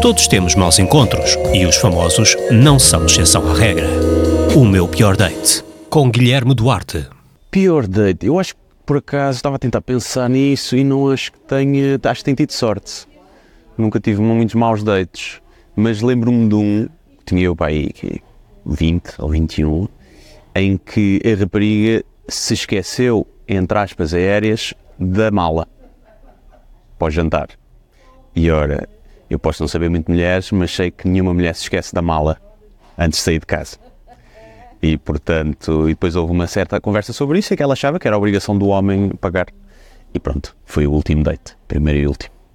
Todos temos maus encontros e os famosos não são exceção à regra. O meu pior date com Guilherme Duarte. Pior date, eu acho que por acaso estava a tentar pensar nisso e não acho que tenha, acho que tenho tido sorte. Nunca tive muitos maus dates, mas lembro-me de um, tinha eu para aí 20 ou 21, em que a rapariga se esqueceu, entre aspas aéreas, da mala para o jantar. E ora, eu posso não saber muito de mulheres, mas sei que nenhuma mulher se esquece da mala antes de sair de casa. E portanto, e depois houve uma certa conversa sobre isso, e que ela achava que era obrigação do homem pagar. E pronto, foi o último date, primeiro e último.